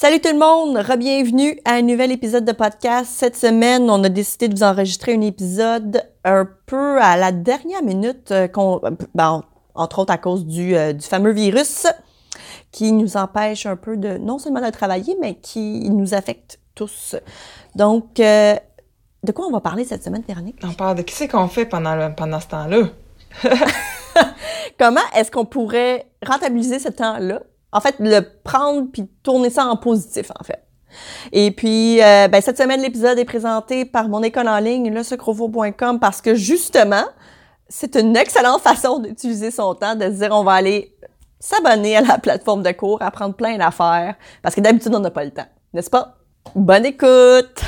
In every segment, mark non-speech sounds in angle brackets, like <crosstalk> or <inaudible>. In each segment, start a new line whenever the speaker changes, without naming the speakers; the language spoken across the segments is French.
Salut tout le monde, re-bienvenue à un nouvel épisode de podcast. Cette semaine, on a décidé de vous enregistrer un épisode un peu à la dernière minute, euh, qu'on, ben, entre autres à cause du, euh, du fameux virus qui nous empêche un peu de, non seulement de travailler, mais qui nous affecte tous. Donc, euh, de quoi on va parler cette semaine, Véronique?
On parle de qui c'est qu'on fait pendant, le- pendant ce temps-là? <laughs>
Comment est-ce qu'on pourrait rentabiliser ce temps-là? En fait, le prendre puis tourner ça en positif, en fait. Et puis, euh, ben, cette semaine, l'épisode est présenté par mon école en ligne, lesucrovo.com, parce que justement, c'est une excellente <laughs> façon d'utiliser son temps, de se dire on va aller s'abonner à la plateforme de cours, apprendre plein d'affaires, parce que d'habitude, on n'a pas le temps, n'est-ce pas? Bonne écoute!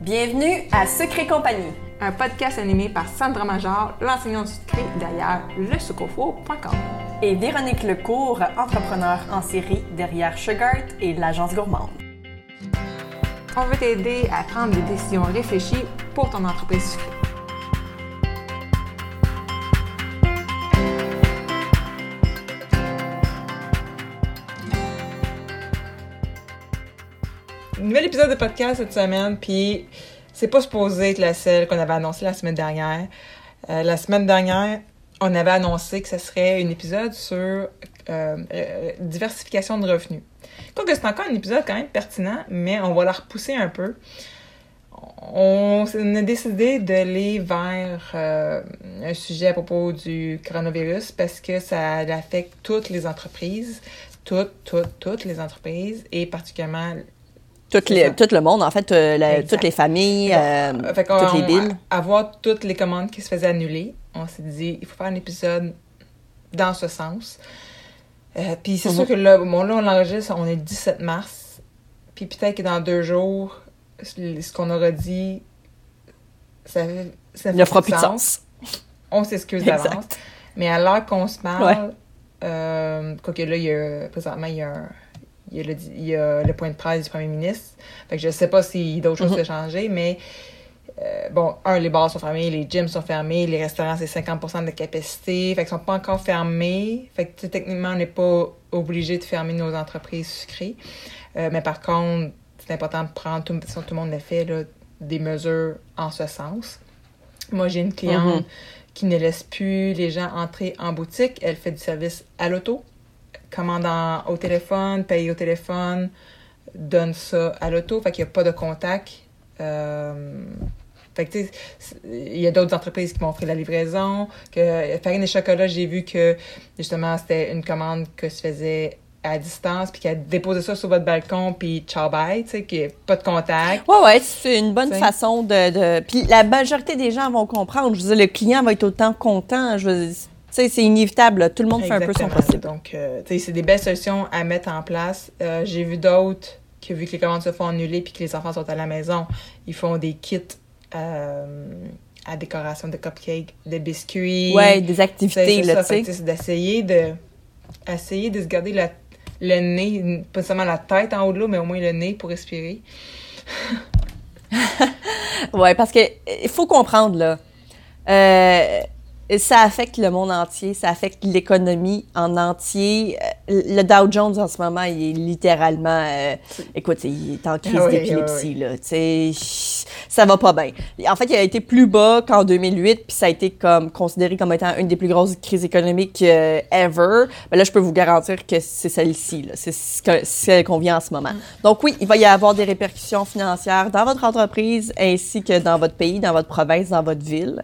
Bienvenue à Secret Compagnie.
Un podcast animé par Sandra Major, l'enseignante du secret derrière lesucofo.com.
et Véronique Lecourt, entrepreneur en série derrière Sugart et l'agence gourmande.
On veut t'aider à prendre des décisions réfléchies pour ton entreprise sucrée. Nouvel épisode de podcast cette semaine, puis c'est pas supposé être la seule qu'on avait annoncée la semaine dernière. Euh, la semaine dernière, on avait annoncé que ce serait un épisode sur euh, euh, diversification de revenus. Quoique c'est encore un épisode quand même pertinent, mais on va la repousser un peu. On, a décidé d'aller vers un sujet à propos du coronavirus parce que ça affecte toutes les entreprises, toutes, toutes, toutes les entreprises et particulièrement
Tout, les- tout le monde, en fait, euh, la- toutes les familles, euh,
Fait
toutes les villes.
Avoir toutes les commandes qui se faisaient annuler, on s'est dit, il faut faire un épisode dans ce sens. Euh, puis c'est
Mhm.
sûr que là, bon, là, on l'enregistre, on est le 17 mars. Puis peut-être que dans deux jours, ce qu'on aura dit, ça, ça
ne fera plus de sens.
On s'excuse d'avance. Mais à l'heure qu'on se parle, euh, quoique là, il y a, présentement, il y a, un- il y a le, il y a le point de presse du premier ministre. Fait que je sais pas si d'autres choses
Mhm.
ont changé, mais euh, bon, un, les bars sont fermés, les gyms sont fermés, les restaurants, c'est 50 de capacité. Fait qu'ils sont pas encore fermés. Fait que techniquement, on n'est pas obligé de fermer nos entreprises sucrées. Euh, mais par contre, c'est important de prendre, tout, tout le monde le fait, là, des mesures en ce sens. Moi, j'ai une cliente
Mhm.
qui ne laisse plus les gens entrer en boutique. Elle fait du service à l'auto, commande en- au téléphone, paye au téléphone, donne ça à l'auto. Fait qu'il n'y a pas de contact. Euh, fait que, tu sais, c'est- il y a d'autres entreprises qui m'ont offert la livraison. Que, Farine et chocolat, j'ai vu que, justement, c'était une commande que se faisait à distance, puis qu'elle déposait ça sur votre balcon, puis ciao bye, tu sais, qu'il n'y ait pas de contact.
Ouais, ouais, c'est une bonne
T'sais.
façon de, de... Puis la majorité des gens vont comprendre. Je veux dire, le client va être autant content. Je veux dire, sais, c'est inévitable. là. Tout le monde fait un peu son possible.
Donc, euh, tu sais, c'est des belles solutions à mettre en place. Euh, J'ai vu d'autres que, vu que les commandes se font annuler puis que les enfants sont à la maison, ils font des kits euh, à décoration de cupcakes, de biscuits.
Ouais, des activités, là, tu sais.
c'est d'essayer de, essayer de se garder la- le nez, pas seulement la tête en haut de l'eau, mais au moins le nez pour respirer. <laughs>
Ouais, parce que il faut comprendre, là. Euh, ça affecte le monde entier, ça affecte l'économie en entier. Euh, Le Dow Jones, en ce moment, il est littéralement... euh, écoute, il est en crise
Ah oui,
d'épilepsie, là. Ça va pas bien. En fait, il a été plus bas qu'en 2008, puis ça a été comme considéré comme étant une des plus grosses crises économiques euh, ever. Mais là, je peux vous garantir que c'est celle-ci. C'est celle qu'on vit en ce moment. Donc oui, il va y avoir des répercussions financières dans votre entreprise ainsi que dans votre pays, dans votre province, dans votre ville.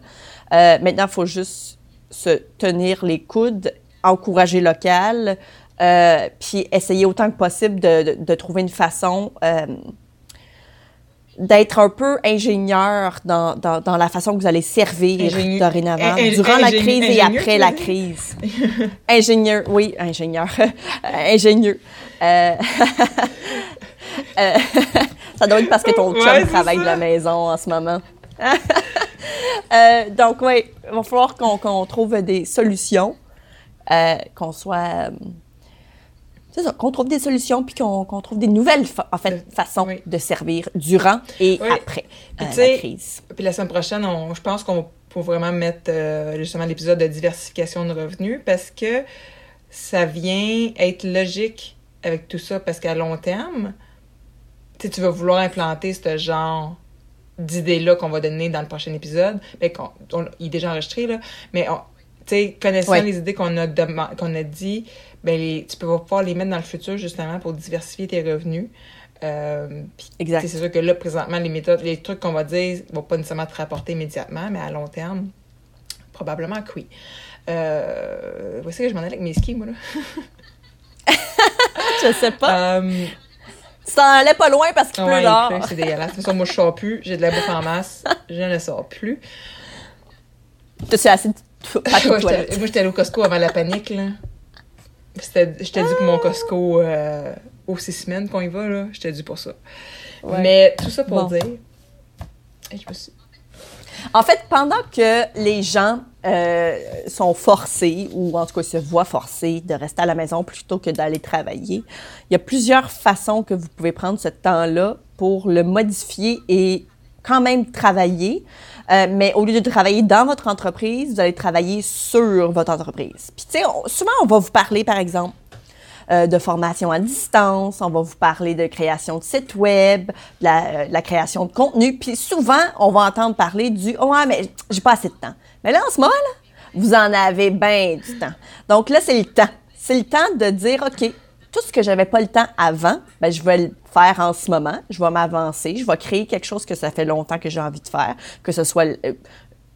Euh, maintenant, il faut juste se tenir les coudes, encourager local, euh, puis essayer autant que possible de, de- de trouver une façon euh, d'être un peu ingénieur dans, dans, dans la façon que vous allez servir
Ingénieux-
dorénavant,
in- in-
durant la crise et après la crise. <laughs> ingénieur, oui, ingénieur. <laughs> ingénieux. Euh, <laughs> ça doit être parce que ton chum
Ouais, c'est
travaille de la maison en ce moment. Euh, donc, oui, il va falloir qu'on trouve des solutions, euh, qu'on soit. euh, c'est ça, qu'on trouve des solutions puis qu'on trouve des nouvelles en fait, façons
Oui.
de servir durant et
Oui.
après
Puis
la crise.
Puis la semaine prochaine, on- je pense qu'on peut vraiment mettre justement l'épisode de diversification de revenus parce que ça vient être logique avec tout ça parce qu'à long terme, tu sais, tu vas vouloir implanter ce genre d'idées-là qu'on va donner dans le prochain épisode. Mais qu'on, on- il est déjà enregistré, là. Mais, on- tu sais, connaissant
Ouais.
les idées qu'on a, qu'on a dit, ben, les, tu peux pouvoir les mettre dans le futur, justement, pour diversifier tes revenus. Euh,
Exact.
c'est sûr que là, présentement, les méthodes, les trucs qu'on va dire vont pas nécessairement te rapporter immédiatement, mais à long terme, probablement que oui. Euh, voici que je m'en allais avec mes skis, moi, là? <laughs>
Je sais pas.
Euh,
Tu t'en allais pas loin parce qu'il pleut dehors.
c'est dégueulasse. De toute façon, moi, je sors plus. J'ai de la bouffe en masse. Je ne sors plus.
Assez de <laughs> toilette?
j'étais- moi, j'étais allée au Costco avant la panique, là. C'était- J'étais dû pour mon Costco euh, aux six semaines qu'on y va, là. J'étais dû pour ça.
Ouais.
Mais tout ça pour
Bon.
dire... Et je me suis...
En fait, pendant que les gens euh, sont forcés, ou en tout cas se voient forcés de rester à la maison plutôt que d'aller travailler, il y a plusieurs façons que vous pouvez prendre ce temps-là pour le modifier et quand même travailler. Euh, mais au lieu de travailler dans votre entreprise, vous allez travailler sur votre entreprise. Puis, tu sais, souvent, on va vous parler, par exemple, euh, de formation à distance, on va vous parler de création de site web, de la, euh, création de contenu. Puis souvent, on va entendre parler du oh, mais j'ai pas assez de temps. Mais là, en ce moment, vous en avez bien du temps. Donc là, c'est le temps. C'est le temps de dire OK, tout ce que j'avais pas le temps avant, ben, je vais le faire en ce moment. Je vais m'avancer. Je vais créer quelque chose que ça fait longtemps que j'ai envie de faire, que ce soit le,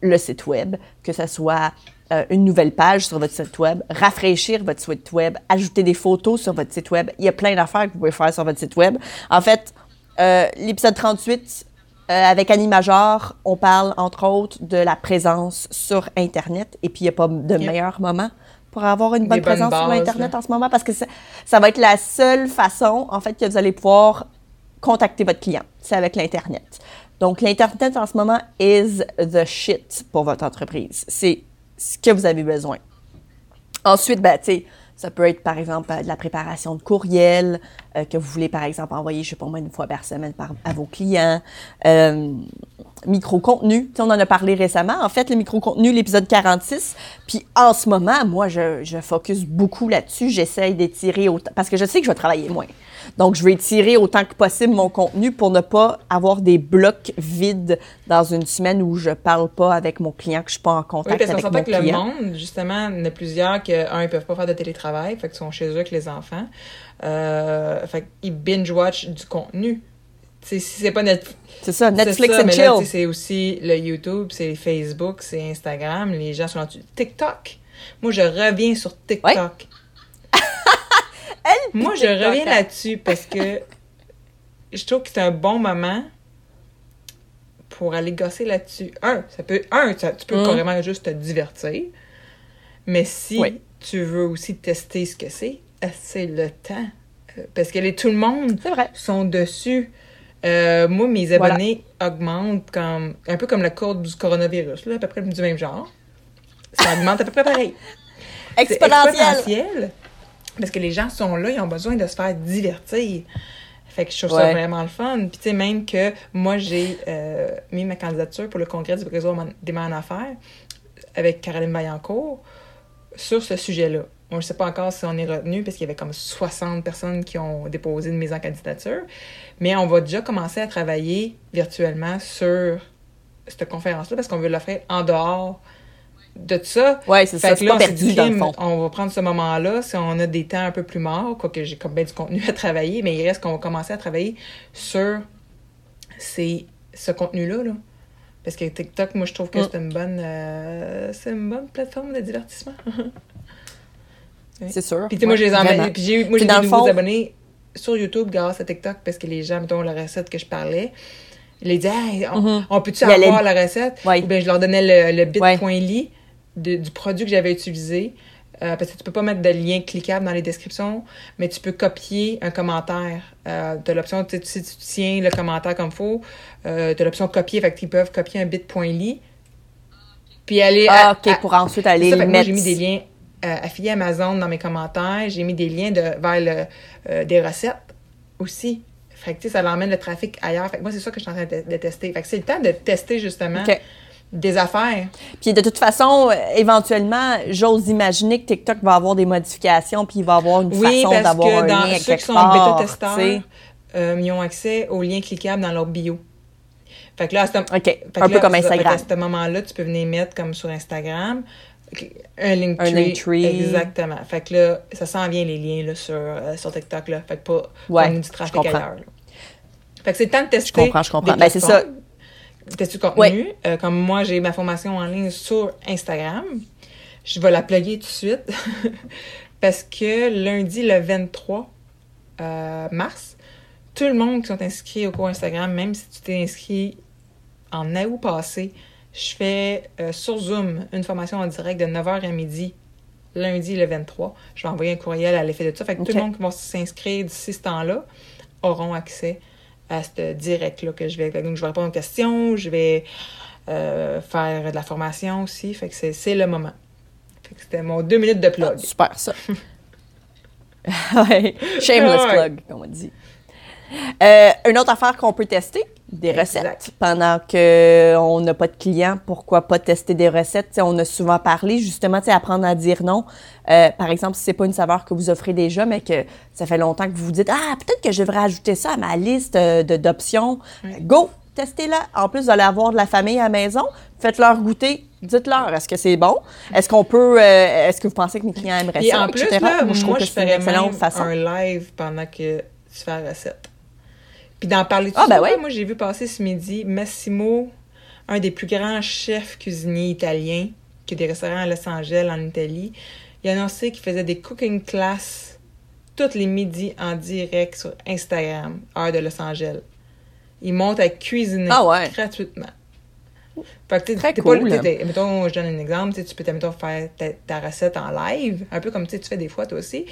le site web, que ce soit euh, une nouvelle page sur votre site web, rafraîchir votre site web, ajouter des photos sur votre site web. Il y a plein d'affaires que vous pouvez faire sur votre site web. En fait, euh, l'épisode 38 euh, avec Annie Major, on parle entre autres de la présence sur Internet et puis il n'y a pas de
Yep.
meilleur moment pour avoir une bonne présence sur Internet
là.
en ce moment parce que ça, ça va être la seule façon en fait que vous allez pouvoir contacter votre client. C'est avec l'Internet. Donc, l'Internet en ce moment is the shit pour votre entreprise. C'est ce que vous avez besoin. Ensuite, ben, ça peut être, par exemple, euh, de la préparation de courriel euh, que vous voulez, par exemple, envoyer, je sais pas moi, une fois par semaine par- à vos clients. Euh, micro-contenu, on en a parlé récemment. En fait, le micro-contenu, l'épisode 46. Puis en ce moment, moi, je, je focus beaucoup là-dessus. J'essaye d'étirer autant, parce que je sais que je vais travailler moins. Donc, je vais étirer autant que possible mon contenu pour ne pas avoir des blocs vides dans une semaine où je parle pas avec mon client, que je suis pas en
Oui,
contact
parce qu'on
avec mon
s'entend que le
client.
monde, justement, il y en a plusieurs que, un, ils peuvent pas faire de télétravail, fait qu'ils sont chez eux avec les enfants. Euh, fait qu'ils binge-watch du contenu. Si c'est pas Netflix,
C'est ça, Netflix
ça,
and
mais là,
chill.
c'est aussi le YouTube, c'est Facebook, c'est Instagram. Les gens sont là-dessus. TikTok. Moi, je reviens sur TikTok. <laughs> Moi, je
TikTok,
reviens
hein.
là-dessus parce que <laughs> je trouve que c'est un bon moment pour aller gosser là-dessus. Un, ça peut, un, ça- tu peux
Mm.
carrément juste te divertir. Mais si
Oui.
tu veux aussi tester ce que c'est, c'est le temps. Euh, Parce que les, tout le monde
vrai.
sont dessus. Euh, moi, mes
Voilà.
abonnés augmentent comme un peu comme la courbe du coronavirus, là, à peu près du même genre. Ça augmente à peu près pareil. <laughs>
Exponentiel.
exponentiel. Parce que les gens sont là, ils ont besoin de se faire divertir. Fait que je trouve ça vraiment le fun. Puis tu sais, même que moi, j'ai euh, mis ma candidature pour le congrès du réseau des mains en affaires avec Caroline Vaillancourt sur ce sujet-là. On ne sait pas encore si on est retenu parce qu'il y avait comme 60 personnes qui ont déposé une mise en candidature. Mais on va déjà commencer à travailler virtuellement sur cette conférence-là parce qu'on veut l'offrir en dehors de tout ça.
Ouais, c'est ça.
que
C'est
là,
pas
on s'est
perdu
dit,
dans le
crime,
fond.
on va prendre ce moment-là, si on a des temps un peu plus morts, quoique j'ai comme bien du contenu à travailler, mais il reste qu'on va commencer à travailler sur ces, ce contenu-là. Là. Parce que TikTok, moi, je trouve que
Mm.
c'est une bonne euh, c'est une bonne plateforme de divertissement. <laughs>
C'est sûr.
Puis tu sais, moi,
Ouais,
j'ai
vraiment.
puis j'ai eu- moi,
dans
des nouveaux
fond-
abonnés sur YouTube grâce à TikTok parce que les gens, mettons, la recette que je parlais, ils les disaient, hey, on, on peut-tu
Il
avoir la recette?
Ouais.
Ou bien je leur donnais le, le
Ouais.
bit.ly de- du produit que j'avais utilisé. Euh, parce que tu peux pas mettre de lien cliquable dans les descriptions, mais tu peux copier un commentaire. Euh, tu as l'option, tu si tu tiens le commentaire comme faut, euh, tu as l'option copier, fait qu'ils peuvent copier un bit.ly. Puis aller
Ah,
à-
OK,
à-
pour ensuite aller
ça,
le mettre.
j'ai mis des liens euh, affiliés Amazon dans mes commentaires. J'ai mis des liens de, vers le, euh, des recettes aussi. Fait que, ça l'emmène le trafic ailleurs. Fait que moi, c'est ça que je suis en train de, de tester. Fait que c'est le temps de tester, justement, des affaires.
Puis de toute façon, euh, éventuellement, j'ose imaginer que TikTok va avoir des modifications, puis il va avoir une
Oui,
façon d'avoir un lien
ceux qui sont bêta-testeurs, euh, ils ont accès aux liens cliquables dans leur bio. Fait que là, à ce,
OK,
fait que
un
là,
peu comme Instagram.
qu'à ce moment-là, tu peux venir mettre comme sur Instagram un link
Un Linktree.
Exactement. Fait que là, ça s'en vient les liens là, sur, euh, sur TikTok. Là. Fait que pas
Ouais,
du trafic ailleurs. là. Fait que c'est le temps de tester.
Je comprends, je comprends. Ben, c'est ça.
Tester du contenu. Euh, comme moi, j'ai ma formation en ligne sur Instagram. Je vais la plugger tout de suite. <laughs> parce que lundi, le 23 euh, mars, tout le monde qui sont inscrits au cours Instagram, même si tu t'es inscrit en août passé, je fais euh, sur Zoom une formation en direct de 9h à midi, lundi le 23. Je vais envoyer un courriel à l'effet de ça. Fait que tout le monde qui va s'inscrire d'ici ce temps-là auront accès à ce direct-là que je vais. Donc, je vais répondre aux questions, je vais euh, faire de la formation aussi. Fait que c'est- le moment. Fait que c'était mon deux minutes de plug.
Ah, super, ça. <laughs> ouais. Shameless plug, comme on dit. Euh, une autre affaire qu'on peut tester, des
Exact.
recettes. Pendant qu'on n'a pas de clients, pourquoi pas tester des recettes? T'sais, on a souvent parlé, justement, apprendre à dire non. Euh, par exemple, si c'est pas une saveur que vous offrez déjà, mais que ça fait longtemps que vous vous dites « Ah, peut-être que je devrais ajouter ça à ma liste euh, d'options. Go! Testez-la. En plus, vous allez avoir de la famille à la maison. Faites-leur goûter. Dites-leur, est-ce que c'est bon? Est-ce qu'on peut... euh, est-ce que vous pensez que mes clients aimeraient
Et
ça?
en plus,
etc.?
là, moi,
je trouve que
je
c'est une excellente façon.
un live pendant que tu fais la recette. Puis d'en parler tout
Ah, ben
moi, j'ai vu passer ce midi Massimo, un des plus grands chefs cuisiniers italiens, qui a des restaurants à Los Angeles, en Italie. Il a annoncé qu'il faisait des cooking classes tous les midis en direct sur Instagram, heure de Los Angeles. Il monte à cuisiner
Ah ouais.
gratuitement. Fait que tu sais,
Très
t'es
cool.
pas, t'es- mettons, je donne un exemple, tu peux, mettons, faire ta, ta recette en live, un peu comme tu fais des fois toi aussi.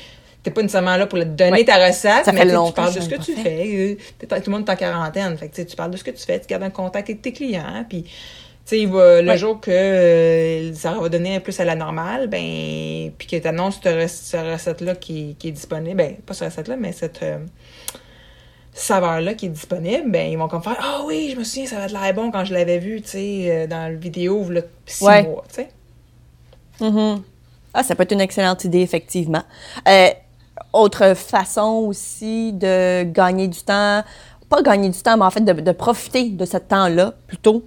T'es pas nécessairement là pour donner
Ouais.
ta recette,
Ça
mais
fait
tu parles de ce que tu fais. euh, tout le monde est en quarantaine, fait que tu parles de ce que tu fais, tu gardes un contact avec tes clients, puis tu le
Ouais.
jour que euh, ça va donner plus à la normale, ben, puis que tu annonces cette, rec- cette recette-là qui, qui est disponible, ben, pas cette recette-là, mais cette euh, saveur-là qui est disponible, ben, ils vont comme faire Ah oui, je me souviens, ça va être l'air bon quand je l'avais vu, tu sais, dans le vidéo, là, six
Ouais.
mois, tu sais.
Mhm. Ah, ça peut être une excellente idée, effectivement. Euh, autre façon aussi de gagner du temps, pas gagner du temps, mais en fait de, de profiter de ce temps-là plutôt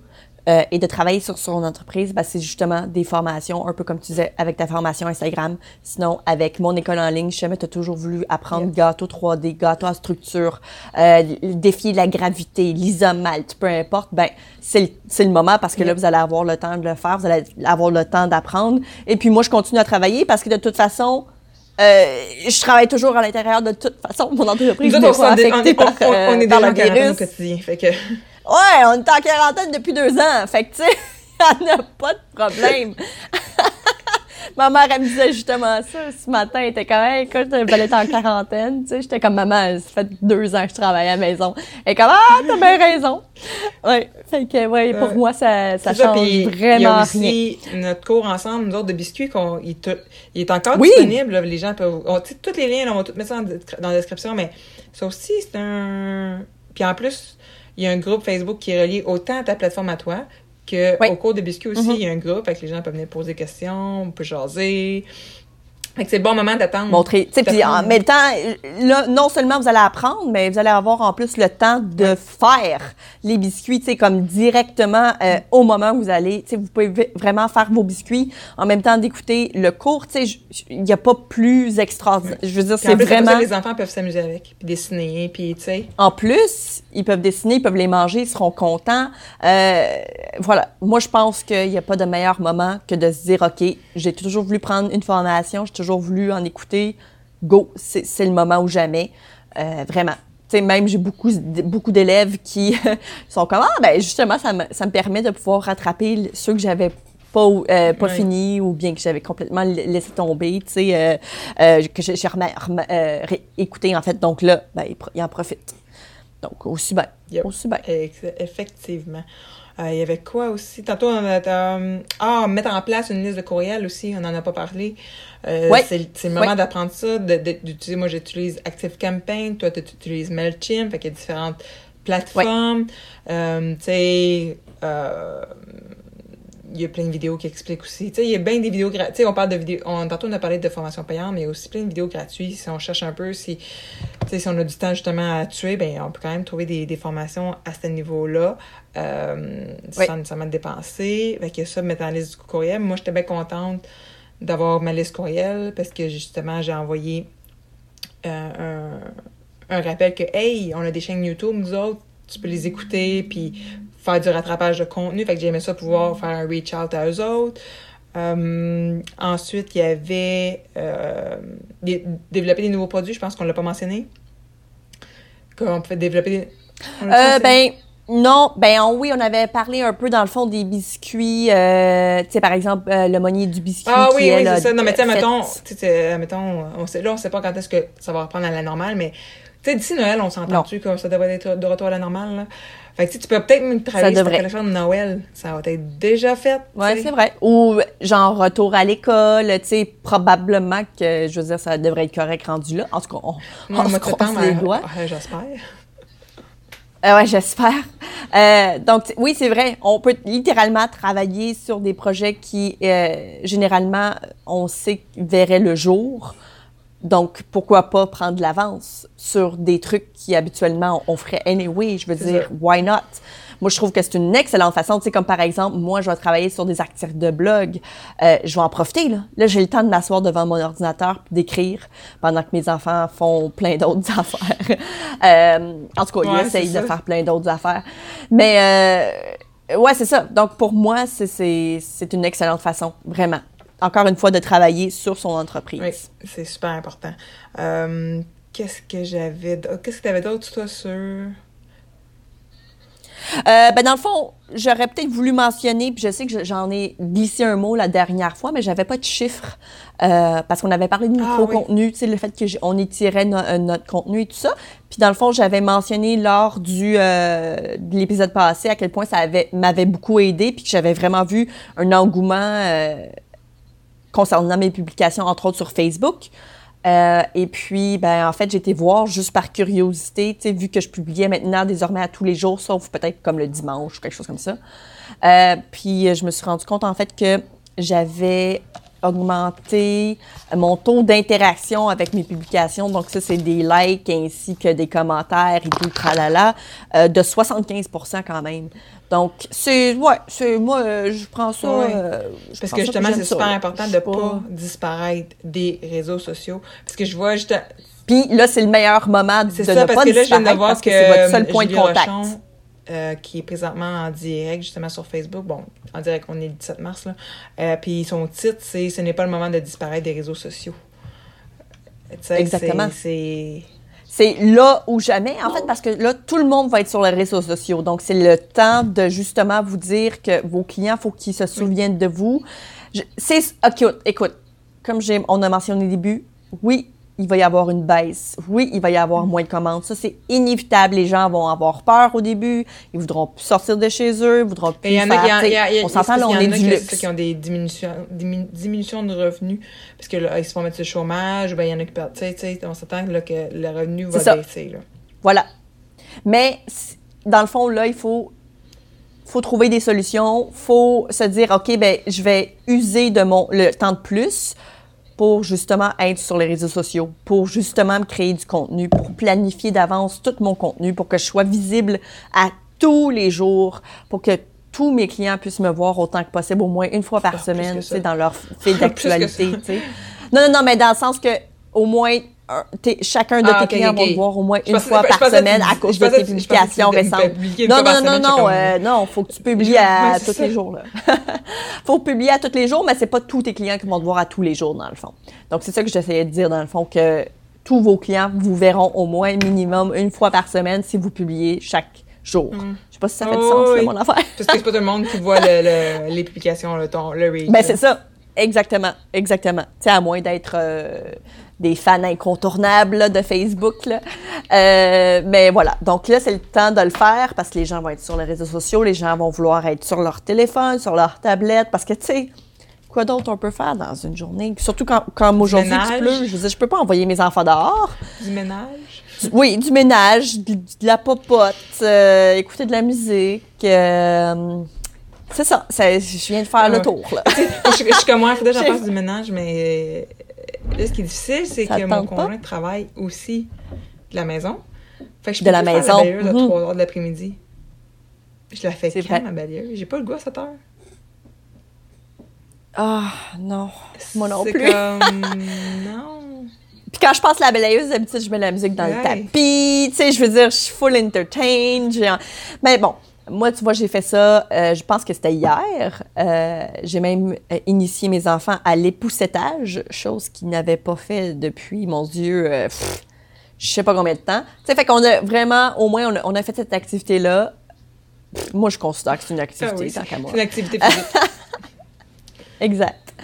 euh, et de travailler sur son entreprise, ben, c'est justement des formations, un peu comme tu disais avec ta formation Instagram. Sinon, avec mon école en ligne, je sais tu as toujours voulu apprendre gâteau 3D, gâteau à structure, euh, défier la gravité, l'isomalt, peu importe, ben c'est le, moment parce que là, vous allez avoir le temps de le faire, vous allez avoir le temps d'apprendre. Et puis moi, je continue à travailler parce que de toute façon, euh, je travaille toujours à l'intérieur de toute façon. Mon entreprise n'est
on,
pas
on,
affectée
est-
par,
on- on-
euh,
on est
par le virus.
quotidien, fait que... <laughs>
Ouais, on est en quarantaine depuis deux ans. Fait que, tu sais, il n'y en a pas de problème. <laughs> Ma mère, elle me disait justement ça ce matin. Elle était comme, hey, écoute, elle être en quarantaine. Tu sais, j'étais comme, maman, ça fait deux ans que je travaille à la maison. Elle est comme, ah, t'as bien raison. Ouais, fait que, ouais, pour
Ouais.
moi, ça, ça
C'est ça,
change
puis Il y
vraiment
a
rien.
aussi notre cours ensemble, nous autres, de biscuits, qu'on, il, est encore
Oui.
disponible. là, les gens peuvent. on- tous les liens, là, on va tout mettre ça dans, dans la description, mais ça aussi, c'est un. Puis en plus, il y a un groupe Facebook qui est relié autant à ta plateforme à toi que
Oui.
au cours de biscuits aussi,
Mhm.
il y a un groupe avec les gens peuvent venir poser des questions, on peut jaser. Fait que c'est le bon moment d'attendre.
montrer. Tu sais, puis en même temps, là, non seulement vous allez apprendre, mais vous allez avoir en plus le temps de faire les biscuits, tu sais, comme directement euh, au moment où vous allez. Tu sais, vous pouvez vraiment faire vos biscuits en même temps d'écouter le cours. Tu sais, il n'y a pas plus extraordinaire. Je veux dire, c'est
après ça,
vraiment.
les enfants peuvent s'amuser avec, puis dessiner, puis tu sais.
En plus, ils peuvent dessiner, ils peuvent les manger, ils seront contents. Euh, voilà. Moi, je pense qu'il n'y a pas de meilleur moment que de se dire, OK, j'ai toujours voulu prendre une formation, j'ai toujours voulu en écouter. Go, c'est le moment ou jamais. Euh, vraiment. Tu sais, même j'ai beaucoup, beaucoup d'élèves qui <laughs> sont comme, ah, ben justement, ça me, ça me permet de pouvoir rattraper ceux que j'avais pas, euh, pas fini ou bien que j'avais complètement la- laissé tomber, tu sais, euh, euh, que j'ai écouté, en fait. Donc là, ben, en profitent. Donc, aussi bien.
Yep.
Aussi bien.
Effectivement. Euh, Il y avait quoi aussi? Tantôt, on a... euh, Ah, mettre en place une liste de courriels aussi, on n'en a pas parlé. Euh,
Ouais.
C'est le moment
Ouais.
d'apprendre ça, de- de- d'utiliser... Moi, j'utilise ActiveCampaign, toi, tu utilises MailChimp, fait qu'il y a différentes plateformes. Tu sais... il y a plein de vidéos qui expliquent aussi. Tu sais, il y a bien des vidéos gratuites. on parle de vidéos. On, tantôt, on a parlé de formation payante, mais il y a aussi plein de vidéos gratuites. Si on cherche un peu, si, si on a du temps justement à tuer, ben on peut quand même trouver des, des formations à ce niveau-là. Euh, sans nécessairement dépenser. Fait que ça, mettre en liste du courriel. Moi, j'étais bien contente d'avoir ma liste courriel parce que justement, j'ai envoyé euh, un, un rappel que, hey, on a des chaînes YouTube, nous autres, tu peux les écouter, puis faire du rattrapage de contenu. Fait que j'aimais ça pouvoir faire un reach out à eux autres. Euh, ensuite, il y avait euh, développer des nouveaux produits. Je pense qu'on l'a pas mentionné. Qu'on peut développer des...
Euh, ben, non, ben oui, on avait parlé un peu dans le fond des biscuits, euh, tu sais, par exemple, le monnier du biscuit.
Ah oui, oui, c'est ça. Non, mais tu sais, mettons, mettons on sait, là, on sait pas quand est-ce que ça va reprendre à la normale, mais tu sais, d'ici Noël, on s'entend-tu que ça devrait être de retour à la normale, là? Fait que tu peux peut-être même travailler sur la de Noël. Ça va être déjà fait.
Oui, c'est vrai. Ou genre retour à l'école, tu sais, probablement que, je veux dire, ça devrait être correct rendu là. En tout cas, on, on se croise les doigts.
j'espère.
Euh, ouais, j'espère. Euh, donc, oui, c'est vrai. On peut littéralement travailler sur des projets qui, euh, généralement, on sait verraient le jour. Donc, pourquoi pas prendre l'avance sur des trucs qui habituellement on ferait anyway? Je veux dire, why not? Moi, je trouve que c'est une excellente façon. Tu sais, comme par exemple, moi, je vais travailler sur des articles de blog. Euh, je vais en profiter, là. Là, j'ai le temps de m'asseoir devant mon ordinateur et d'écrire pendant que mes enfants font plein d'autres <laughs> affaires. Euh, en tout cas, ils essayent de faire plein d'autres affaires. Mais, euh, ouais, c'est ça. Donc, pour moi, c'est une excellente façon, vraiment encore une fois, de travailler sur son entreprise.
Oui, c'est super important. Euh, qu'est-ce que j'avais... Qu'est-ce que tu avais d'autre, toi, sur...
Euh, ben dans le fond, j'aurais peut-être voulu mentionner, puis je sais que j'en ai glissé un mot la dernière fois, mais j'avais pas de chiffres euh, parce qu'on avait parlé de ah micro-contenu, tu sais, le fait qu'on étirait notre contenu et tout ça. Puis dans le fond, j'avais mentionné lors du de l'épisode passé à quel point ça m'avait beaucoup aidé, puis que j'avais vraiment vu un engouement concernant mes publications, entre autres sur Facebook. Euh, et puis, ben, en fait, été voir juste par curiosité, vu que je publiais maintenant désormais à tous les jours, sauf peut-être comme le dimanche ou quelque chose comme ça. Euh, puis, je me suis rendu compte, en fait, que j'avais augmenté mon taux d'interaction avec mes publications. Donc, ça, c'est des likes ainsi que des commentaires et tout, tralala, euh, de 75% quand même. Donc, c'est, ouais, c'est, moi, euh, je prends ça. Euh,
parce que justement, c'est super important de ne pas disparaître des réseaux sociaux. Parce que je vois juste.
Puis là, c'est le meilleur moment de,
ça,
ne
parce
pas
que là, je viens de voir
que c'est votre seul point de contact.
Euh, qui est présentement en direct, justement, sur Facebook. Bon, en direct, on est le 17 mars, là. Euh, puis son titre, c'est « Ce n'est pas le moment de disparaître des réseaux sociaux ».
Exactement.
C'est...
C'est là ou jamais, en fait, parce que là, tout le monde va être sur les réseaux sociaux. Donc, c'est le temps de justement vous dire que vos clients, il faut qu'ils se souviennent de vous. C'est, écoute, comme on a mentionné au début, oui, il va y avoir une baisse. Oui, il va y avoir moins de commandes. Ça, c'est inévitable. Les gens vont avoir peur au début. Ils voudront plus sortir de chez eux, ils voudront plus faire... on s'entend, là, on est du luxe.
qui ont des diminutions, diminutions de revenus, parce que là, ils se font mettre sur le chômage, ben, il y en a qui perdent. Tu sais, on s'entend là, que le revenu va baisser. Là.
Voilà. Mais, dans le fond, là, il faut faut trouver des solutions, faut se dire OK ben je vais user de mon le temps de plus pour justement être sur les réseaux sociaux, pour justement me créer du contenu, pour planifier d'avance tout mon contenu, pour que je sois visible à tous les jours, pour que tous mes clients puissent me voir autant que possible, au moins une fois par ah, semaine, dans leur fil <laughs> d'actualité. non, non, non, mais dans le sens que au moins chacun de ah, tes clients va te voir au moins une fois par semaine à cause de tes publications récentes. Non, non, non, non, euh, non, faut que tu publies à tous les jours. Il <laughs> faut publier à tous les jours, mais c'est pas tous tes clients qui vont te voir à tous les jours, dans le fond. Donc, c'est ça que j'essayais de dire, dans le fond, que tous vos clients vous verront au moins minimum une fois par semaine si vous publiez chaque jour. Mm. Je sais pas si ça fait du sens, mon affaire.
Parce que c'est pas tout le monde qui voit les publications, le, ton, le reach.
Ben, c'est ça. Exactement, exactement. Tu sais, à moins d'être euh, des fans incontournables de Facebook. Là. Euh, mais voilà, donc là, c'est le temps de le faire parce que les gens vont être sur les réseaux sociaux, les gens vont vouloir être sur leur téléphone, sur leur tablette, parce que, tu sais, quoi d'autre on peut faire dans une journée? Surtout quand, comme aujourd'hui il pleut, je veux dire, je peux pas envoyer mes enfants dehors.
Du ménage?
oui, du ménage, de, la popote, euh, écouter de la musique c'est ça. Je viens de faire le tour, là.
Je, suis- je suis comme moi, il faudrait que j'en fasse du ménage, mais euh, là, ce qui est difficile, c'est que mon
pas?
conjoint travaille aussi de la maison. Fait que je
De
peux
la
plus
maison.
faire la balayeuse à
Mhm.
3 heures de l'après-midi. Je la fais quand, ma balayeuse? J'ai pas le goût à cette heure.
Ah, non. Moi non
C'est
plus.
comme... <laughs> non.
Puis quand je passe la balayeuse, d'habitude, je mets la musique dans le tapis. Tu sais, je veux dire, je suis full entertained. Mais bon, moi, tu vois, j'ai fait ça, euh, je pense que c'était hier. Euh, j'ai même euh, initié mes enfants à l'époussettage, chose qu'ils n'avaient pas fait depuis, mon Dieu, euh, pff, je sais pas combien de temps. Tu sais, fait qu'on a vraiment, au moins, on a, on a fait cette activité-là. Moi, je considère que c'est une
Ah
activité,
oui,
tant qu'à moi.
c'est une activité physique. <laughs>
Exact.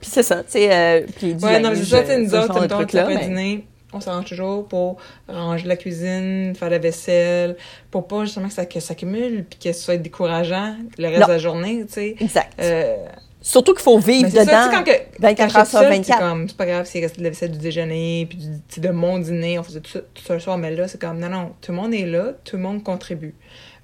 Puis c'est ça, tu sais. puis du
Ouais, non, mais c'est ça, nous autres, dîner, on s'arrange toujours pour ranger la cuisine, faire la vaisselle, pour pas justement que ça que ça s'accumule puis que ce soit décourageant le reste
Non.
de la journée, tu sais.
Exact.
Euh,
Surtout qu'il faut vivre
ça,
dedans.
sais, quand, que,
24
quand
heures sur
seule,
24.
C'est comme, c'est pas grave s'il restait de la vaisselle du déjeuner, puis du, de mon dîner, on faisait tout ça, tout ça le soir, mais là, c'est comme, non, non, tout le monde est là, tout le monde contribue.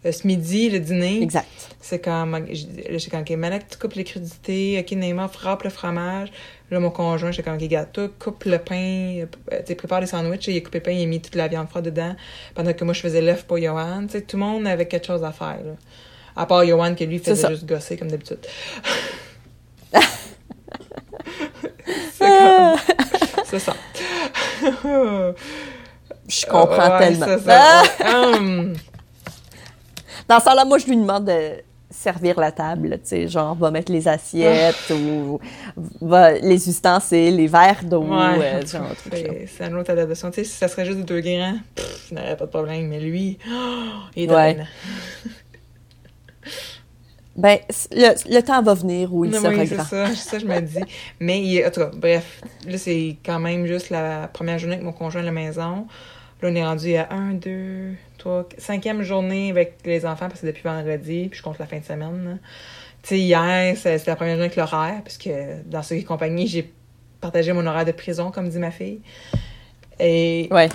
Euh, ce midi, le dîner,
Exact.
c'est comme, j'étais comme, OK, Malek, tu coupes les crudités, OK, Neymar, frappe le fromage. Là, mon conjoint, j'étais comme, OK, toi, coupe le pain, euh, tu sais, prépare les sandwichs, il a coupé le pain, il a mis toute la viande froide dedans, pendant que moi, je faisais l'œuf pour Johan. Tu sais, tout le monde avait quelque chose à faire, là. À part Johan, que lui, faisait
ça.
juste gosser, comme d'habitude. <laughs> c'est comme, c'est ça.
Je comprends
Ouais,
tellement.
c'est
Ah!
ça. ouais.
Dans ce temps-là, moi, je lui demande de servir la table, tu sais, genre, va mettre les assiettes ou va, les ustensiles, les verres d'eau,
Ouais,
euh, genre
c'est un autre adaptation. Tu sais, si ça serait juste deux grains, pff, il n'aurait pas de problème. Mais lui, oh, il est
Ouais. Ben, le, le temps va venir où il
Non,
sera
oui, c'est
grand.
ça, je me dis. Mais, il- en tout cas, bref, là, c'est quand même juste la première journée avec mon conjoint à la maison. Là, on est rendu à un, deux, cinquième journée avec les enfants, parce que c'est depuis vendredi, puis je compte la fin de semaine. Tu sais, hier, c'est c'est la première journée avec l'horaire, puisque dans ce compagnie, j'ai partagé mon horaire de prison, comme dit ma fille. Et
Ouais.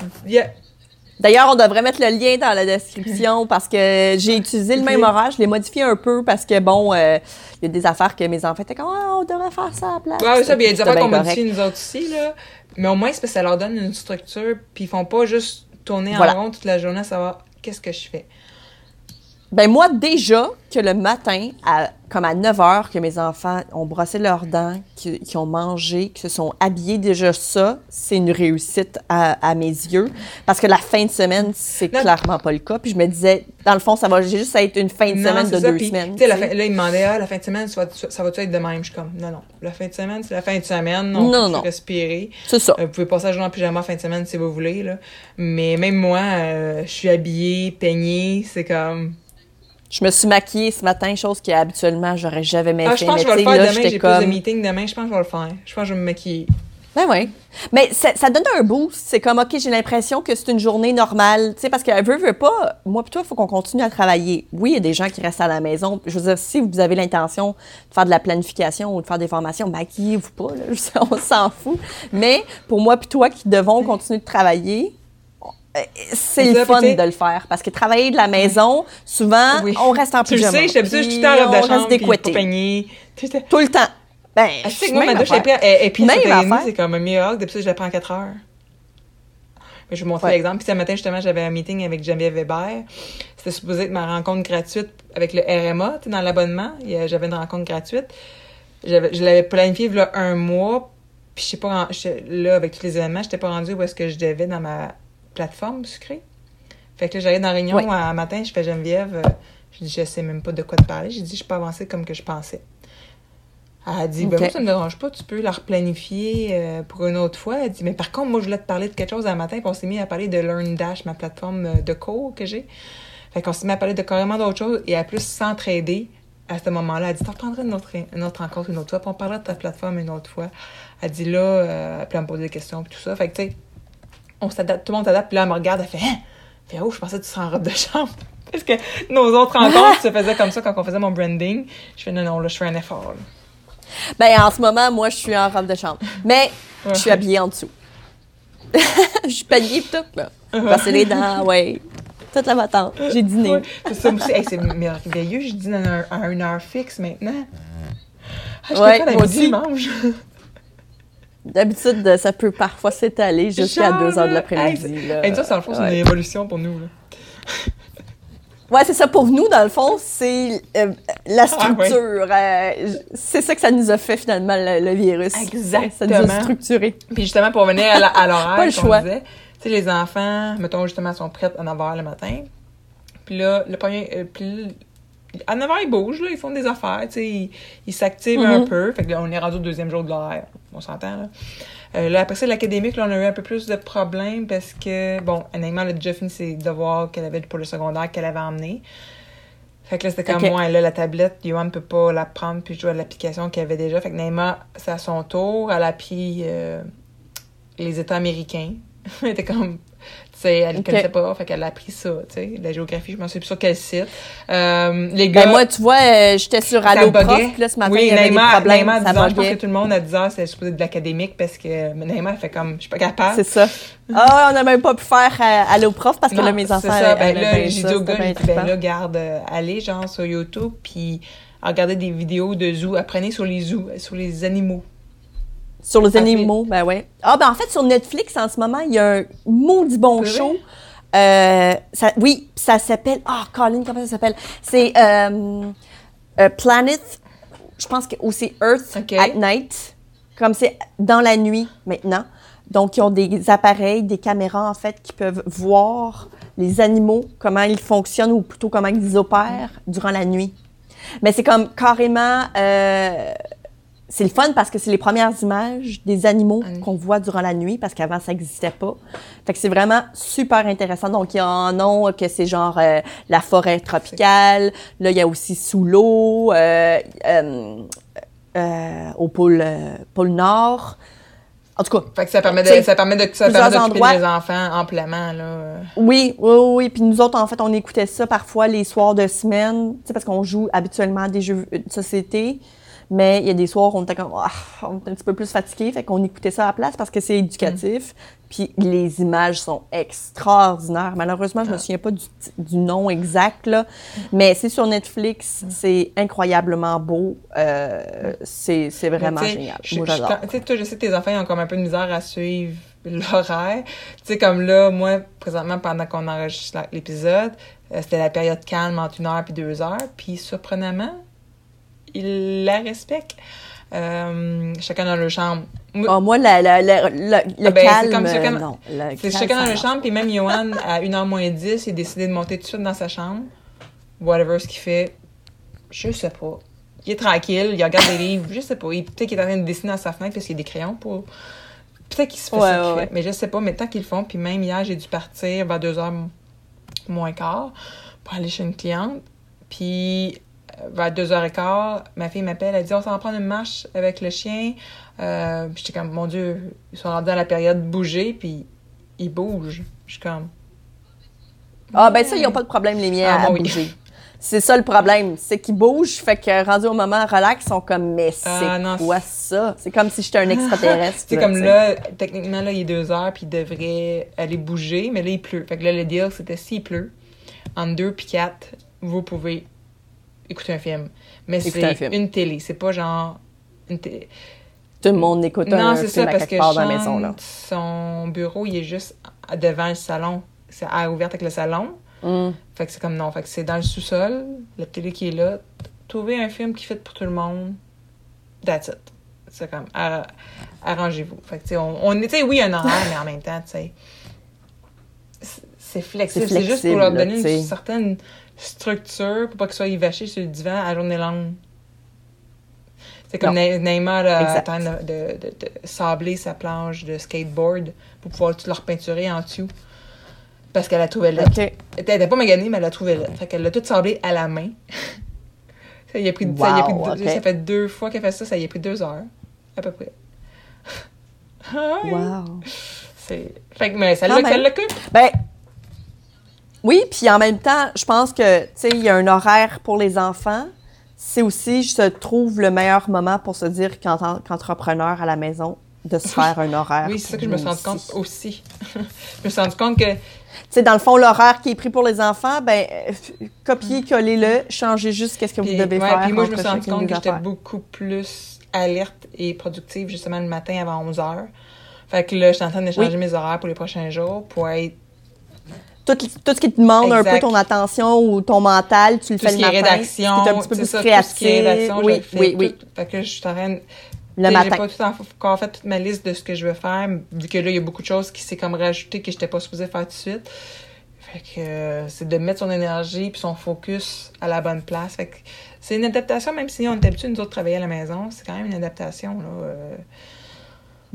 D'ailleurs, on devrait mettre le lien dans la description <laughs> parce que j'ai utilisé le même horaire. Je l'ai modifié un peu parce que, bon, euh, il y a des affaires que mes enfants étaient comme, ah, on devrait faire ça à la place.
Ouais, ça, puis il y a des
C'était
affaires qu'on modifie nous autres aussi, là. Mais au moins, c'est parce que ça leur donne une structure, puis ils font pas juste tourner
Voilà.
en rond toute la journée à savoir qu'est-ce que je fais?
Ben moi, déjà, que le matin, à, comme à 9 h, que mes enfants ont brossé leurs dents, qui, qui ont mangé, qui se sont habillés, déjà ça, c'est une réussite à, à mes yeux. Parce que la fin de semaine, c'est clairement pas le cas. Puis je me disais, dans le fond, ça va juste être une fin de
Non,
semaine de
ça,
deux
puis,
semaines.
fin- là, ils me demandaient, ah, la fin de semaine, ça va, ça va-tu être de même? Je suis comme, non, non. La fin de semaine, c'est la fin de semaine. On
Non,
peut
non.
respirer.
C'est ça.
Euh, vous pouvez passer la journée en pyjama fin de semaine si vous voulez, là. Mais même moi, euh, je suis habillée, peignée, c'est comme...
Je me suis maquillée ce matin, chose que habituellement j'aurais jamais
Ah,
fait.
je pense que je vais le faire
là,
demain, j'ai plus de
comme-
meeting demain, je pense que je vais le faire. Je pense que je vais me maquiller.
Ben oui. Mais ça, ça donne un boost. C'est comme, OK, j'ai l'impression que c'est une journée normale. Tu sais, parce qu'elle veut, veut pas. Moi, toi, il faut qu'on continue à travailler. Oui, il y a des gens qui restent à la maison. Je veux dire, si vous avez l'intention de faire de la planification ou de faire des formations, maquillez-vous pas. Là. <laughs> On s'en fout. Mais pour moi, puis toi qui devons continuer de travailler, c'est le fun de le faire. Parce que travailler de la maison, souvent,
Oui.
on reste en
Tu le
pyjama.
sais, j'étais habituée, je suis tout le temps en robe de chambre,
Tout le temps. Ben,
Ah, tu sais
je
que moi, ma douche est et, puis
Même
7h30,
affaire.
c'est comme un miracle. Depuis ça, je la prends à 4 heures. Mais je vais vous montrer
Ouais.
l'exemple. Puis ce matin, justement, j'avais un meeting avec Geneviève Weber. C'était supposé être ma rencontre gratuite avec le RMA, dans l'abonnement. J'avais une rencontre gratuite. Je l'avais planifié il y a un mois. Puis je sais pas, là, avec tous les événements, j'étais pas rendue où est-ce que je devais dans ma plateforme sucrée. Fait que là, j'arrive dans la réunion
Ouais.
un matin, je fais Geneviève, euh, je dis, je sais même pas de quoi te parler. J'ai dit, je suis pas avancée comme que je pensais. Elle a dit, ben moi, ça me dérange pas, tu peux la replanifier euh, pour une autre fois. Elle dit, mais par contre, moi, je voulais te parler de quelque chose un matin, puis on s'est mis à parler de LearnDash, ma plateforme euh, de cours que j'ai. Fait qu'on s'est mis à parler de carrément d'autres choses et à plus s'entraider à ce moment-là. Elle dit, t'en reprendras une autre, une autre rencontre une autre fois, puis on parlera de ta plateforme une autre fois. Elle dit, là, euh, puis elle me pose des questions, puis tout ça. Fait que, tu sais, on s'adapte, tout le monde s'adapte, puis là, elle me regarde, elle fait, hein? Fait, oh, je pensais que tu serais en robe de chambre. <laughs> Parce que nos autres rencontres se faisaient comme ça quand on faisait mon branding. Je fais, non, non, là, je fais un effort. là.
Ben, en ce moment, moi, je suis en robe de chambre. Mais je suis habillée en dessous. <laughs> je suis panier tout, là. Passer les dents, ouais. Toute la matante. J'ai dîné.
Ouais, c'est ça aussi. Hey, c'est merveilleux, je dîne à, un- à une heure fixe maintenant. Ah, je
Ouais, moi
la
aussi.
mange. <laughs>
D'habitude, ça peut parfois s'étaler jusqu'à
Genre,
2 heures de l'après-midi.
Hey, ça, c'est dans le fond, c'est une révolution pour nous. Là.
Ouais, c'est ça. Pour nous, dans le fond, c'est euh, la
Ah, ouais.
structure. euh, c'est ça que ça nous a fait, finalement, le, le virus. Ça nous a
Exactement.
structuré.
Puis justement, pour revenir à l'horaire, <laughs>
Pas le choix.
disait, tu sais, les enfants, mettons, justement, sont prêts à 9h le matin. Puis là, le premier... euh, puis à 9h, ils bougent, là, ils font des affaires, tu sais, ils s'activent un
Mhm.
peu. Fait que là, on est rendu au deuxième jour de l'horaire, on s'entend, là. Euh, là, après ça, l'académique, là, on a eu un peu plus de problèmes parce que, bon, Anaïma, elle a déjà fini ses devoirs qu'elle avait pour le secondaire qu'elle avait emmené. Fait que là, c'était comme
Ok.
moi, là, la tablette, Johan peut pas la prendre puis jouer à l'application qu'elle avait déjà. Fait que Naïma, c'est à son tour. Elle a appris euh, les États américains. <laughs> elle était comme, tu sais, elle ne connaissait pas. Fait qu'elle a appris ça, tu sais. La géographie, je m'en suis plus sur quel site. Euh, les gars.
Ben, moi, tu vois, euh, j'étais sur Allo Prof, puis là, ce matin,
oui,
il y avait
Naïma,
des problèmes,
Naïma à 10
ça
heures, je pense que tout le monde à 10 heures, c'était supposé de l'académique parce que Naïma, elle fait comme, je suis pas capable.
C'est ça. Ah, on n'a même pas pu faire euh, Allo Prof parce que
Non,
là, mes enfants.
C'est ça. Ben là, j'ai dit au gars, ben là, garde, euh, allez, genre, sur YouTube, puis regardez des vidéos de zoo. Apprenez sur les zoos, sur les animaux.
Sur les animaux, ben ouais. Ah, ben en fait, sur Netflix, en ce moment, il y a un maudit bon
C'est
show. Euh, ça, oui, ça s'appelle. Ah, Colin, comment ça s'appelle? C'est euh, euh, Planet, je pense que. C'est Earth at Night. Comme c'est dans la nuit maintenant. Donc, ils ont des appareils, des caméras, en fait, qui peuvent voir les animaux, comment ils fonctionnent ou plutôt comment ils opèrent durant la nuit. Mais c'est comme carrément. Euh, c'est le fun parce que c'est les premières images des animaux
Ah oui.
qu'on voit durant la nuit parce qu'avant ça n'existait pas. Fait que c'est vraiment super intéressant. Donc il y en a que c'est genre euh, la forêt tropicale. Là il y a aussi sous l'eau, euh, euh, euh, au pôle euh, pôle nord. En tout cas,
Fait que ça permet de, ça permet de, ça permet d'occuper les enfants amplement, là. euh.
Oui, oui, oui, oui. Puis nous autres, en fait, on écoutait ça parfois les soirs de semaine, tu sais, parce qu'on joue habituellement à des jeux de société. Mais il y a des soirs où on était comme, Ah, on était un petit peu plus fatigué, fait qu'on écoutait ça à la place parce que c'est éducatif. Puis les images sont extraordinaires. Malheureusement, je me souviens pas du, du nom exact, là. Mais c'est sur Netflix, c'est incroyablement beau. Euh, c'est vraiment génial.
je-
Moi,
je-
j'adore.
Tu sais, toi, je sais que tes enfants ils ont comme un peu de misère à suivre l'horaire. Tu sais, comme là, moi, présentement, pendant qu'on enregistre l'épisode, euh, c'était la période calme entre une heure puis deux heures. Puis, surprenamment, ils la respectent. Euh, chacun dans leur chambre. Moi,
Ah, moi, la, la- la- la- le
Ah ben, c'est
calme,
comme chacun-
non. le
C'est
calme,
chacun dans leur chambre, puis même Johan, <laughs> à 1h moins 10, il a décidé de monter tout de suite dans sa chambre. Whatever ce qu'il fait, je sais pas. Il est tranquille, il regarde des livres, je sais pas. Il- Peut-être qu'il est en train de dessiner dans sa fenêtre parce qu'il y a des crayons pour. Peut-être qu'il se fait
Ouais,
ça qu'il fait,
ouais.
mais je sais pas. Mais tant qu'ils le font, puis même hier, j'ai dû partir vers 2h moins quart pour aller chez une cliente. Puis vers 2h15, ma fille m'appelle, elle dit On s'en va prendre une marche avec le chien. Euh, puis j'étais comme Mon Dieu, ils sont rendus dans la période bouger, puis ils bougent. Je suis comme
Ah, ben ça, ils n'ont pas de problème, les miens,
Ah,
à
bon, oui.
bouger. C'est ça le problème, c'est qu'ils bougent, fait que rendu au moment relax, ils sont comme, mais c'est
Ah, non,
quoi ça? C'est comme si j'étais un extraterrestre. <laughs>
C'est comme là, techniquement, là, il est deux heures, puis il devrait aller bouger, mais là, il pleut. Fait que là, le deal, c'était s'il pleut, entre deux puis quatre, vous pouvez écouter un film. Mais
un
c'est une télé, c'est pas genre une télé.
Tout le monde écoute
Non,
un
c'est
film
ça,
à
parce
quelque
que
part dans la maison, là.
Son bureau, il est juste devant le salon. C'est à ouverte avec le salon.
Hum.
Fait que c'est comme non. Fait que c'est dans le sous-sol, la télé qui est là. Trouver un film qui fait pour tout le monde. That's it. C'est comme, arra- arrangez-vous. Fait que, tu sais, on, on sais, oui, un horaire, mais en même temps, tu sais, c'est- flexible.
C'est
juste pour leur donner une certaine structure pour pas qu'ils soient évachés sur le divan à journée longue. C'est comme. Ne- Neymar
Exact.
en de, de, de- de sabler sa planche de skateboard pour pouvoir tout leur peinturer en dessous. Parce qu'elle a trouvé là. Elle était pas maganée, mais elle l'a trouvé là. Fait qu'elle l'a tout sablé à la main. <laughs> ça, y a pris, ça, y a pris deux- ça fait deux fois qu'elle fait ça, ça y a pris deux heures, à peu près. <laughs>
Wow.
Fait que, mais ça l'occupe.
Ben, oui, puis en même temps, je pense que, tu sais, il y a un horaire pour les enfants. C'est aussi, je trouve, le meilleur moment pour se dire qu'en tant qu'entrepreneur à la maison, de se faire un horaire. <laughs>
Oui, c'est ça que je me suis rendu compte
aussi. <laughs>
je me suis rendu compte que
Tu sais, dans le fond, l'horaire qui est pris pour les enfants, ben, euh, f- copiez, collez-le, changez juste qu'est-ce que vous devez
ouais,
faire.
puis moi, je me suis rendu compte que j'étais beaucoup plus alerte et productive justement le matin avant 11 heures. Fait que là, je suis en train de changer
Oui.
mes horaires pour les prochains jours pour être
Tout, tout ce qui te demande un peu ton attention ou ton mental, tu le
tout
fais
ce
le
qui est rédaction,
Tu es un petit peu plus
ça,
créatif.
tout ce qui est rédaction, je
oui,
fais
oui,
tout.
oui.
Fait que je suis en train
Le matin.
J'ai pas tout en- encore fait toute ma liste de ce que je veux faire, vu que là, il y a beaucoup de choses qui s'est comme rajouté que j'étais pas supposée faire tout de suite. Fait que euh, c'est de mettre son énergie puis son focus à la bonne place. Fait que c'est une adaptation, même si on est habitué, nous autres, de travailler à la maison, c'est quand même une adaptation, là. euh.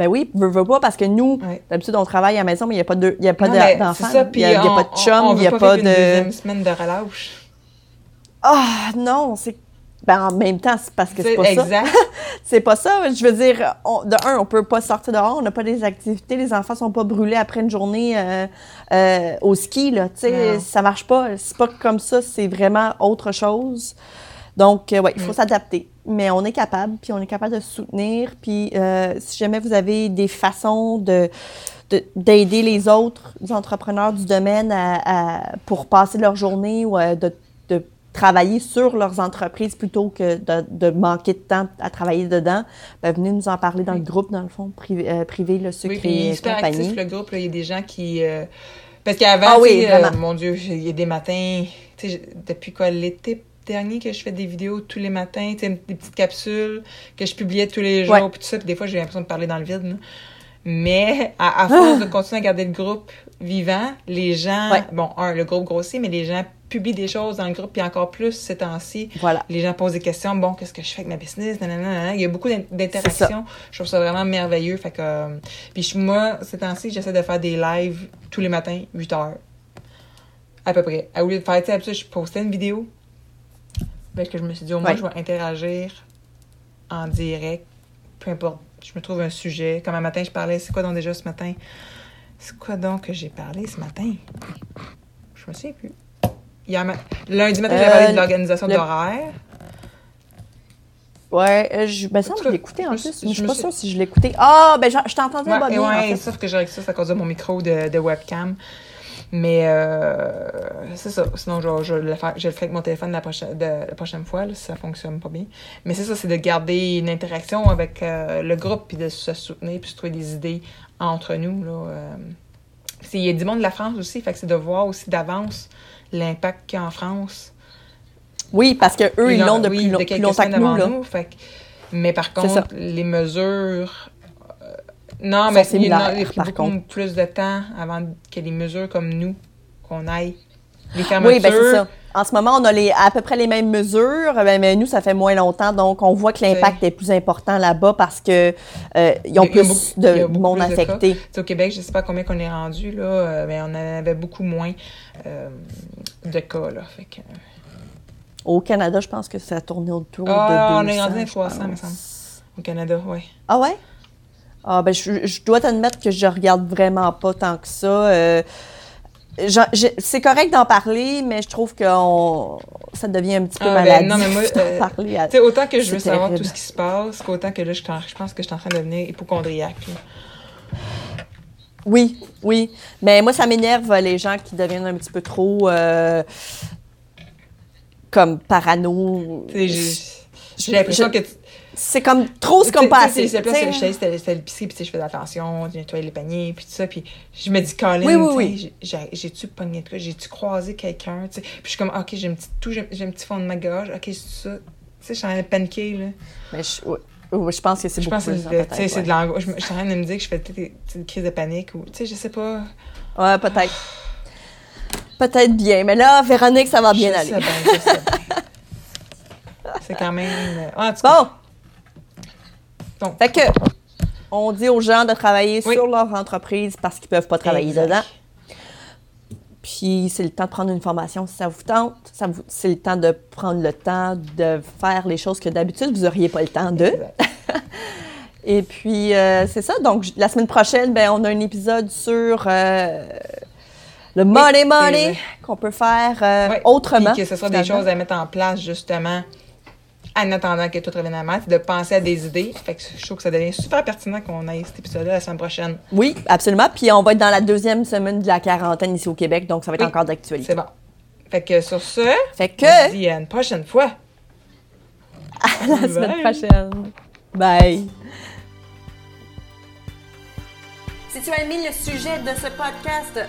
Ben oui, veux, veux pas, parce que nous, d'habitude, on travaille à la maison, mais il n'y a pas de- pas de- d'enfants.
ça, puis
Il n'y a, pas de chum,
on
il n'y a
veut
pas
une
de.
deuxième semaine de relâche.
Ah, non, c'est. Ben, en même temps, c'est parce que c'est pas ça.
exact. <laughs>
C'est pas ça. Je veux dire, on- de un, on peut pas sortir dehors, on n'a pas des activités, les enfants sont pas brûlés après une journée euh, euh, au ski, là. Tu sais, ça marche pas. C'est pas comme ça, c'est vraiment autre chose. Donc, euh, ouais, il faut
Mm.
s'adapter. Mais on est capable, puis on est capable de se soutenir. Puis, euh, si jamais vous avez des façons de de- d'aider les autres entrepreneurs du domaine à- à- pour passer leur journée ou euh, de, de travailler sur leurs entreprises plutôt que de, de manquer de temps à travailler dedans, ben, venez nous en parler dans le groupe, dans le fond, privé, euh, privé le sucre
Oui, il super
compagnie.
actif, le groupe. Il y a des gens qui... euh, Parce qu'avant,
Ah oui,
euh, mon Dieu, il y a des matins... Depuis quoi, l'été dernier que je fais des vidéos tous les matins, des petites capsules que je publiais tous les jours, puis tout ça, puis des fois, j'ai l'impression de parler dans le vide. Mais à, à force
Ah!
de continuer à garder le groupe vivant, les gens...
Ouais.
Bon, un, le groupe grossit, mais les gens publient des choses dans le groupe, puis encore plus ces temps-ci.
Voilà.
Les gens posent des questions. Bon, qu'est-ce que je fais avec ma business? Nanana. Il y a beaucoup d'in- d'interactions. Je trouve ça vraiment merveilleux. Fait que, euh, puis moi, ces temps-ci, j'essaie de faire des lives tous les matins, 8 heures. À peu près. Au lieu de faire, tu sais, je postais une vidéo. Fait que je me suis dit, au moins,
Ouais.
je vais interagir en direct. Peu importe. Je me trouve un sujet. Comme un matin, je parlais, c'est quoi donc déjà ce matin? C'est quoi donc que j'ai parlé ce matin? Je me souviens plus. Hier, ma- Lundi matin, j'ai
Euh,
parlé de l'organisation
le-
d'horaire.
Ouais, euh, je me
En
que je
je
en plus. Je
je
suis pas sûre si je écouté. Ah, ben je, t'entendais
Ouais,
bien, en
ouais,
fait.
sauf que j'ai ça, c'est à cause de mon micro de, de webcam. Mais euh, c'est ça. Sinon, je, je, le faire, je le ferai avec mon téléphone la prochaine, de- la prochaine fois, là, si ça fonctionne pas bien. Mais c'est ça, c'est de garder une interaction avec euh, le groupe, puis de se soutenir, puis de trouver des idées entre nous. Là, euh. C'est- Il y a du monde de la France aussi, fait que c'est de voir aussi d'avance l'impact qu'il y a en France.
Oui, parce que eux, ils l'ont
oui,
depuis
de
long- plus
quelques
longtemps que nous, là.
nous, fait que- mais par contre, les mesures. Non,
Sont
mais
similaires,
il
par contre.
plus de temps avant que les mesures comme nous, qu'on aille. Les fermetures.
Oui, ben c'est ça. En ce moment, on a les, à peu près les mêmes mesures, ben, mais nous, ça fait moins longtemps, donc on voit que l'impact est plus important là-bas parce que euh, ils ont
Il y a
plus
beaucoup-
de monde
plus
affecté.
Au Québec, je sais pas combien qu'on est rendu, là, euh, mais on avait beaucoup moins euh, de cas, là. Fait que,
Au Canada, je pense que ça a tourné autour
Ah,
de 200.
on est rendu à
je
300, me semble. au Canada, oui.
Ah ouais? Ah ben je, je dois t'admettre que je regarde vraiment pas tant que ça. Euh, c'est correct d'en parler, mais je trouve que on- ça devient un petit peu
Ah, ben, non, mais moi, <laughs> euh,
parler. à-
autant que je veux savoir tout ce qui se passe, qu'autant que là, je, je pense que je suis en train de devenir hypochondriaque. là.
Oui, oui. Mais moi, ça m'énerve euh, les gens qui deviennent un petit peu trop euh, comme parano.
J'ai l'impression que.
C'est comme trop, c'est comme pas
Tu sais,
assez.
C'est plus, je sais, c'était l'épicerie, puis je fais attention, je nettoie les paniers, puis tout ça, puis je me dis, Colin,
Oui, oui, oui.
j'ai- j'ai- j'ai-tu pogné de quoi, j'ai-tu croisé quelqu'un, tu sais, puis je suis comme, ok, j'ai un petit tout, j'ai un petit fond de ma gorge, ok, c'est ça, tu sais, je suis en train de paniquer, là.
Mais je, ouais. Je pense que c'est
Je
beaucoup
pense que
plus,
tu
peut-être,
sais, c'est de l'angoisse, je je suis en train de me dire que je fais peut-être petites crises de panique, ou, tu sais, je sais pas.
Ouais, peut-être. Peut-être bien. Mais là, Véronique, ça va bien
Je
aller. <laughs>
je. C'est quand même. euh, En tout cas,
Bon,
donc,
fait que on dit aux gens de travailler
Oui.
sur leur entreprise parce qu'ils peuvent pas travailler
exact.
dedans. Puis c'est le temps de prendre une formation si ça vous tente. Ça vous- c'est le temps de prendre le temps de faire les choses que d'habitude vous n'auriez pas le temps de. <laughs> Et puis euh, c'est ça. Donc la semaine prochaine, ben, on a un épisode sur euh, le money money qu'on peut faire euh, autrement.
Puis que ce soit des choses à mettre en place, justement, en attendant que tout revienne à maths, de penser à des idées. Fait que je trouve que ça devient super pertinent qu'on aille cet épisode-là la semaine prochaine.
Oui, absolument. Puis on va être dans la deuxième semaine de la quarantaine ici au Québec, donc ça va être
Oui.
encore d'actualité.
C'est bon. Fait que sur ce,
Fait que,
on se dit à une prochaine fois. <laughs>
à la semaine prochaine. Bye. Si tu as aimé le sujet de ce podcast,